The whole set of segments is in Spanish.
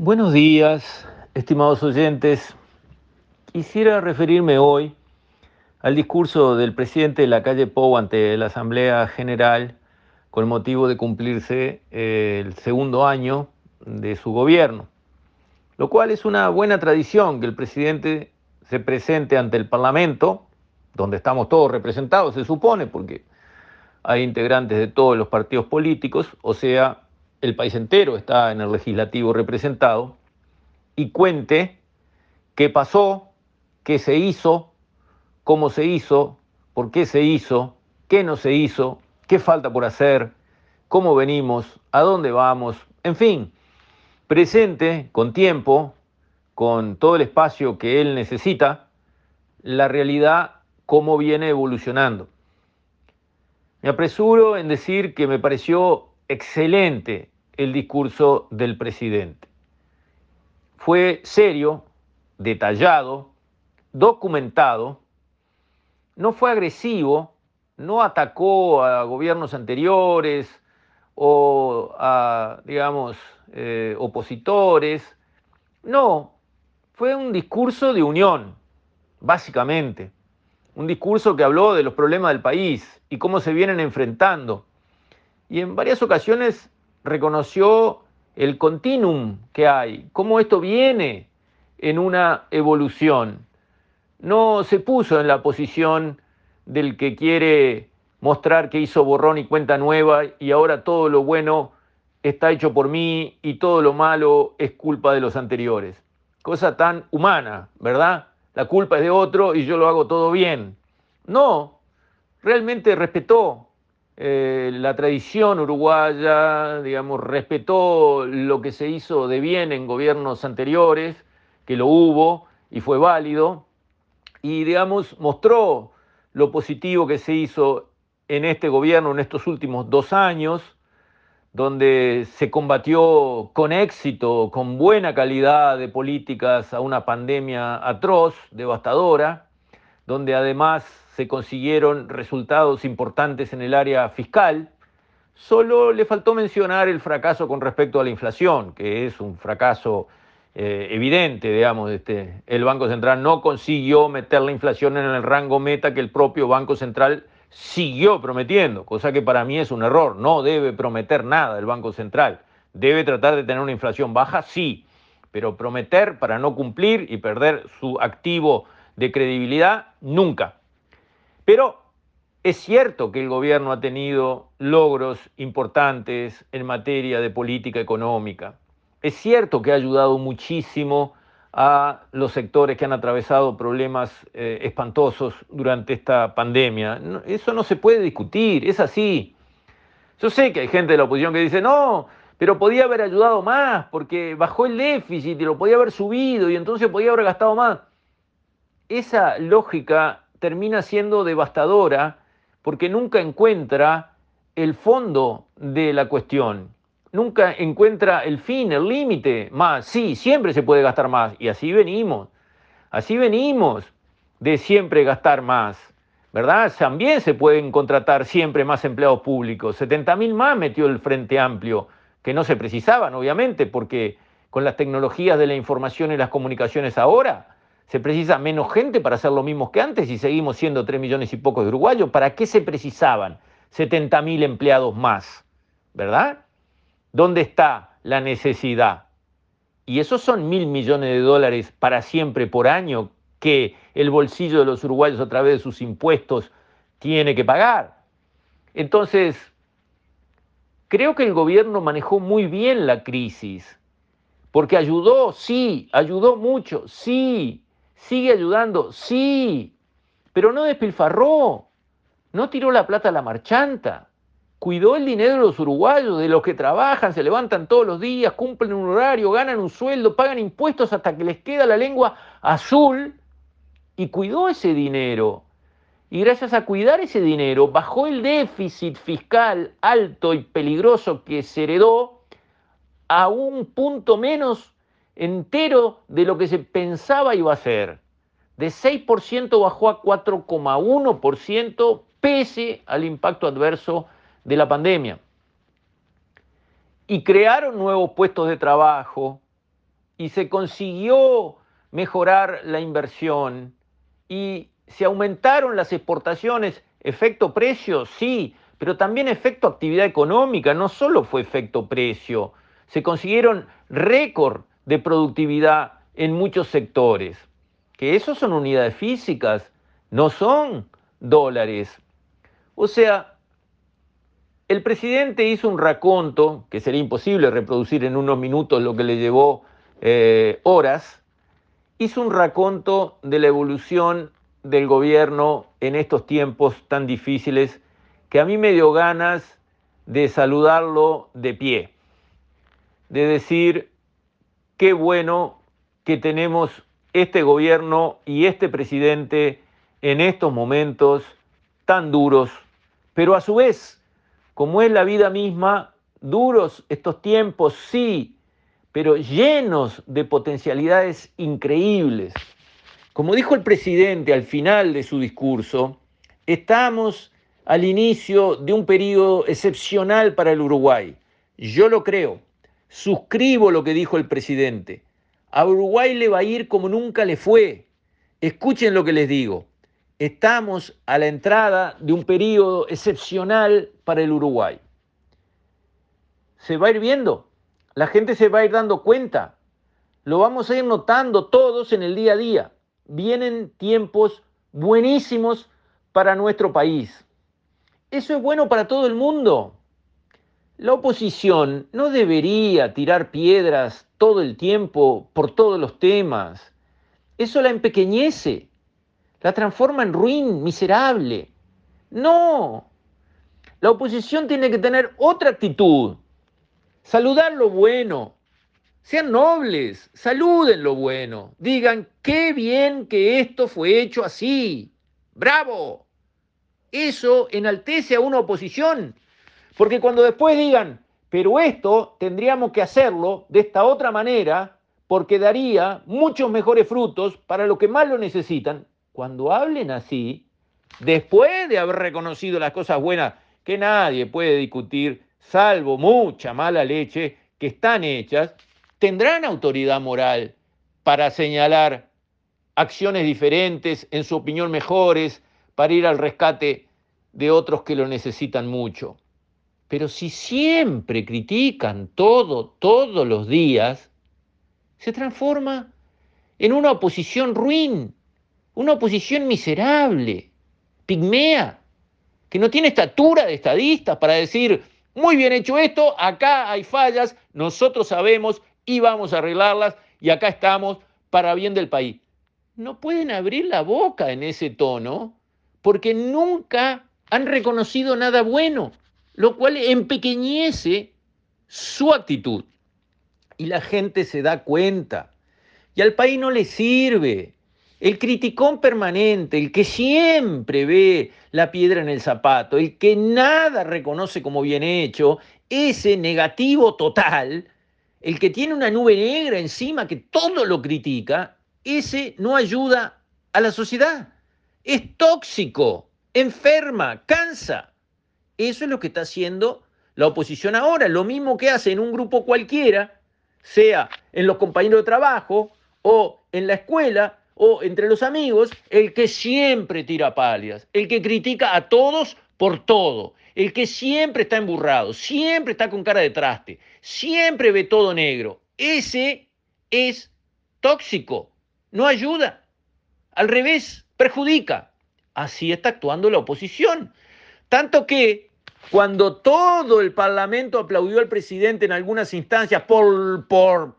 Buenos días, estimados oyentes. Quisiera referirme hoy al discurso del presidente de la calle Pou ante la Asamblea General con motivo de cumplirse eh, el segundo año de su gobierno, lo cual es una buena tradición que el presidente se presente ante el Parlamento, donde estamos todos representados, se supone, porque hay integrantes de todos los partidos políticos, o sea, el país entero está en el legislativo representado, y cuente qué pasó, qué se hizo, cómo se hizo, por qué se hizo, qué no se hizo, qué falta por hacer, cómo venimos, a dónde vamos, en fin, presente con tiempo, con todo el espacio que él necesita, la realidad, cómo viene evolucionando. Me apresuro en decir que me pareció excelente el discurso del presidente. Fue serio, detallado, documentado, no fue agresivo, no atacó a gobiernos anteriores o a, digamos, eh, opositores, no, fue un discurso de unión, básicamente, un discurso que habló de los problemas del país y cómo se vienen enfrentando y en varias ocasiones reconoció el continuum que hay, cómo esto viene en una evolución. No se puso en la posición del que quiere mostrar que hizo borrón y cuenta nueva y ahora todo lo bueno está hecho por mí y todo lo malo es culpa de los anteriores. Cosa tan humana, ¿verdad? La culpa es de otro y yo lo hago todo bien. No, realmente respetó eh, la tradición uruguaya, digamos, respetó lo que se hizo de bien en gobiernos anteriores, que lo hubo y fue válido, y, digamos, mostró lo positivo que se hizo en este gobierno en estos últimos dos años, donde se combatió con éxito, con buena calidad de políticas a una pandemia atroz, devastadora, donde además se consiguieron resultados importantes en el área fiscal, solo le faltó mencionar el fracaso con respecto a la inflación, que es un fracaso eh, evidente, digamos, este, el Banco Central no consiguió meter la inflación en el rango meta que el propio Banco Central siguió prometiendo, cosa que para mí es un error, no debe prometer nada el Banco Central, debe tratar de tener una inflación baja, sí, pero prometer para no cumplir y perder su activo de credibilidad, nunca. Pero es cierto que el gobierno ha tenido logros importantes en materia de política económica. Es cierto que ha ayudado muchísimo a los sectores que han atravesado problemas eh, espantosos durante esta pandemia. eso no se puede discutir, es así. Yo sé que hay gente de la oposición que dice, no, pero podía haber ayudado más porque bajó el déficit y lo podía haber subido y entonces podía haber gastado más. Esa lógica termina siendo devastadora porque nunca encuentra el fondo de la cuestión, nunca encuentra el fin, el límite, más, sí, siempre se puede gastar más, y así venimos, así venimos de siempre gastar más, ¿verdad? También se pueden contratar siempre más empleados públicos, 70.000 más metió el Frente Amplio, que no se precisaban, obviamente, porque con las tecnologías de la información y las comunicaciones ahora, se precisa menos gente para hacer lo mismo que antes y seguimos siendo 3 millones y pocos de uruguayos. ¿Para qué se precisaban 70 mil empleados más? ¿Verdad? ¿Dónde está la necesidad? Y esos son mil millones de dólares para siempre por año que el bolsillo de los uruguayos a través de sus impuestos tiene que pagar. Entonces, creo que el gobierno manejó muy bien la crisis, porque ayudó, sí, ayudó mucho, sí, ¿Sigue ayudando? Sí, pero no despilfarró, no tiró la plata a la marchanta, cuidó el dinero de los uruguayos, de los que trabajan, se levantan todos los días, cumplen un horario, ganan un sueldo, pagan impuestos hasta que les queda la lengua azul y cuidó ese dinero. Y gracias a cuidar ese dinero, bajó el déficit fiscal alto y peligroso que se heredó a un punto menos entero de lo que se pensaba iba a ser. De 6% bajó a 4,1% pese al impacto adverso de la pandemia. Y crearon nuevos puestos de trabajo, y se consiguió mejorar la inversión y se aumentaron las exportaciones, efecto precio, sí, pero también efecto actividad económica, no solo fue efecto precio, se consiguieron récord de productividad en muchos sectores, que esos son unidades físicas, no son dólares. O sea, el presidente hizo un raconto, que sería imposible reproducir en unos minutos lo que le llevó eh, horas, hizo un raconto de la evolución del gobierno en estos tiempos tan difíciles que a mí me dio ganas de saludarlo de pie, de decir, qué bueno que tenemos este gobierno y este presidente en estos momentos tan duros, pero a su vez, como es la vida misma, duros estos tiempos, sí, pero llenos de potencialidades increíbles. Como dijo el presidente al final de su discurso, estamos al inicio de un periodo excepcional para el Uruguay. Yo lo creo, suscribo lo que dijo el presidente. A Uruguay le va a ir como nunca le fue. Escuchen lo que les digo. Estamos a la entrada de un periodo excepcional para el Uruguay. Se va a ir viendo, la gente se va a ir dando cuenta, lo vamos a ir notando todos en el día a día. Vienen tiempos buenísimos para nuestro país. Eso es bueno para todo el mundo. La oposición no debería tirar piedras todo el tiempo por todos los temas. Eso la empequeñece, la transforma en ruin, miserable. No, la oposición tiene que tener otra actitud saludar lo bueno, sean nobles, saluden lo bueno, digan, qué bien que esto fue hecho así, bravo. Eso enaltece a una oposición, porque cuando después digan, pero esto tendríamos que hacerlo de esta otra manera, porque daría muchos mejores frutos para los que más lo necesitan, cuando hablen así, después de haber reconocido las cosas buenas que nadie puede discutir, salvo mucha mala leche, que están hechas, tendrán autoridad moral para señalar acciones diferentes, en su opinión mejores, para ir al rescate de otros que lo necesitan mucho. Pero si siempre critican todo, todos los días, se transforma en una oposición ruin, una oposición miserable, pigmea, que no tiene estatura de estadistas para decir, muy bien hecho esto, acá hay fallas, nosotros sabemos y vamos a arreglarlas y acá estamos para bien del país. No pueden abrir la boca en ese tono porque nunca han reconocido nada bueno, lo cual empequeñece su actitud. Y la gente se da cuenta. Y al país no le sirve. El criticón permanente, el que siempre ve la piedra en el zapato, el que nada reconoce como bien hecho, ese negativo total, el que tiene una nube negra encima que todo lo critica, ese no ayuda a la sociedad. Es tóxico, enferma, cansa. Eso es lo que está haciendo la oposición ahora, lo mismo que hace en un grupo cualquiera, sea en los compañeros de trabajo o en la escuela, o entre los amigos, el que siempre tira palias, el que critica a todos por todo, el que siempre está emburrado, siempre está con cara de traste, siempre ve todo negro. Ese es tóxico, no ayuda, al revés, perjudica. Así está actuando la oposición. Tanto que cuando todo el Parlamento aplaudió al presidente en algunas instancias por, por,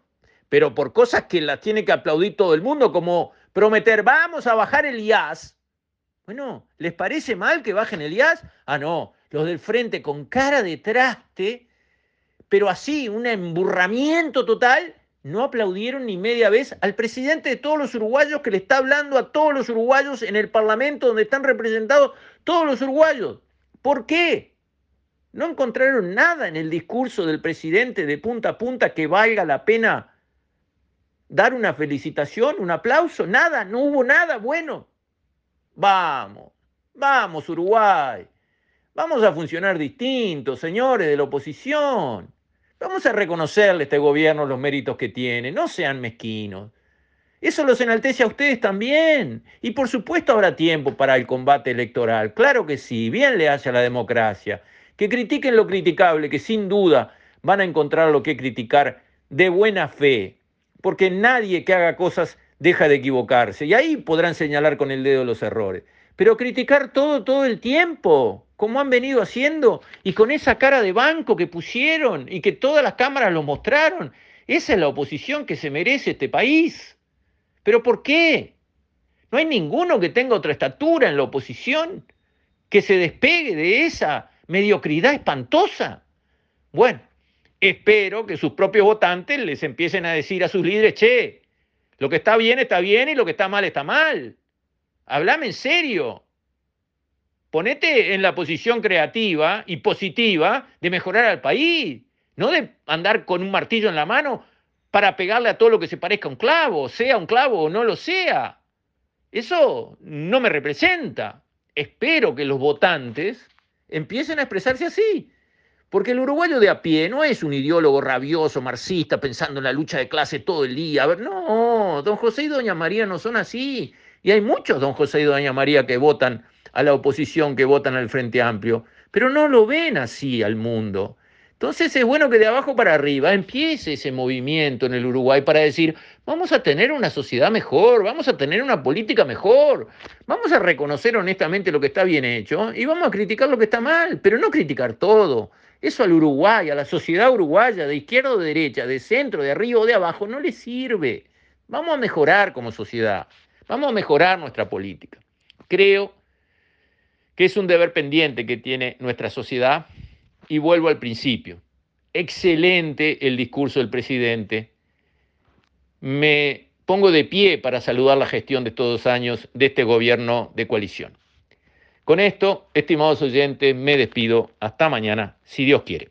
pero por cosas que las tiene que aplaudir todo el mundo, como prometer, vamos a bajar el IAS. Bueno, ¿les parece mal que bajen el IAS? Ah, no, los del frente con cara de traste, pero así, un emburramiento total, no aplaudieron ni media vez al presidente de todos los uruguayos que le está hablando a todos los uruguayos en el Parlamento donde están representados todos los uruguayos. ¿Por qué? No encontraron nada en el discurso del presidente de punta a punta que valga la pena dar una felicitación, un aplauso, nada, no hubo nada bueno. Vamos, vamos Uruguay, vamos a funcionar distintos, señores de la oposición. Vamos a reconocerle a este gobierno los méritos que tiene, no sean mezquinos. Eso los enaltece a ustedes también. Y por supuesto habrá tiempo para el combate electoral. Claro que sí, bien le hace a la democracia. Que critiquen lo criticable, que sin duda van a encontrar lo que criticar de buena fe. Porque nadie que haga cosas deja de equivocarse. Y ahí podrán señalar con el dedo los errores. Pero criticar todo, todo el tiempo, como han venido haciendo, y con esa cara de banco que pusieron y que todas las cámaras lo mostraron, esa es la oposición que se merece este país. ¿Pero por qué? No hay ninguno que tenga otra estatura en la oposición que se despegue de esa mediocridad espantosa. Bueno, espero que sus propios votantes les empiecen a decir a sus líderes, che, lo que está bien está bien y lo que está mal está mal. Hablame en serio. Ponete en la posición creativa y positiva de mejorar al país, no de andar con un martillo en la mano para pegarle a todo lo que se parezca a un clavo, sea un clavo o no lo sea. Eso no me representa. Espero que los votantes empiecen a expresarse así. Porque el uruguayo de a pie no es un ideólogo rabioso, marxista, pensando en la lucha de clase todo el día. No, don José y doña María no son así. Y hay muchos don José y doña María que votan a la oposición, que votan al Frente Amplio, pero no lo ven así al mundo. Entonces es bueno que de abajo para arriba empiece ese movimiento en el Uruguay para decir, vamos a tener una sociedad mejor, vamos a tener una política mejor, vamos a reconocer honestamente lo que está bien hecho y vamos a criticar lo que está mal, pero no criticar todo. Eso al Uruguay, a la sociedad uruguaya, de izquierda o de derecha, de centro, de arriba o de abajo, no le sirve. Vamos a mejorar como sociedad, vamos a mejorar nuestra política. Creo que es un deber pendiente que tiene nuestra sociedad y vuelvo al principio. Excelente el discurso del presidente. Me pongo de pie para saludar la gestión de estos dos años de este gobierno de coalición. Con esto, estimados oyentes, me despido. Hasta mañana, si Dios quiere.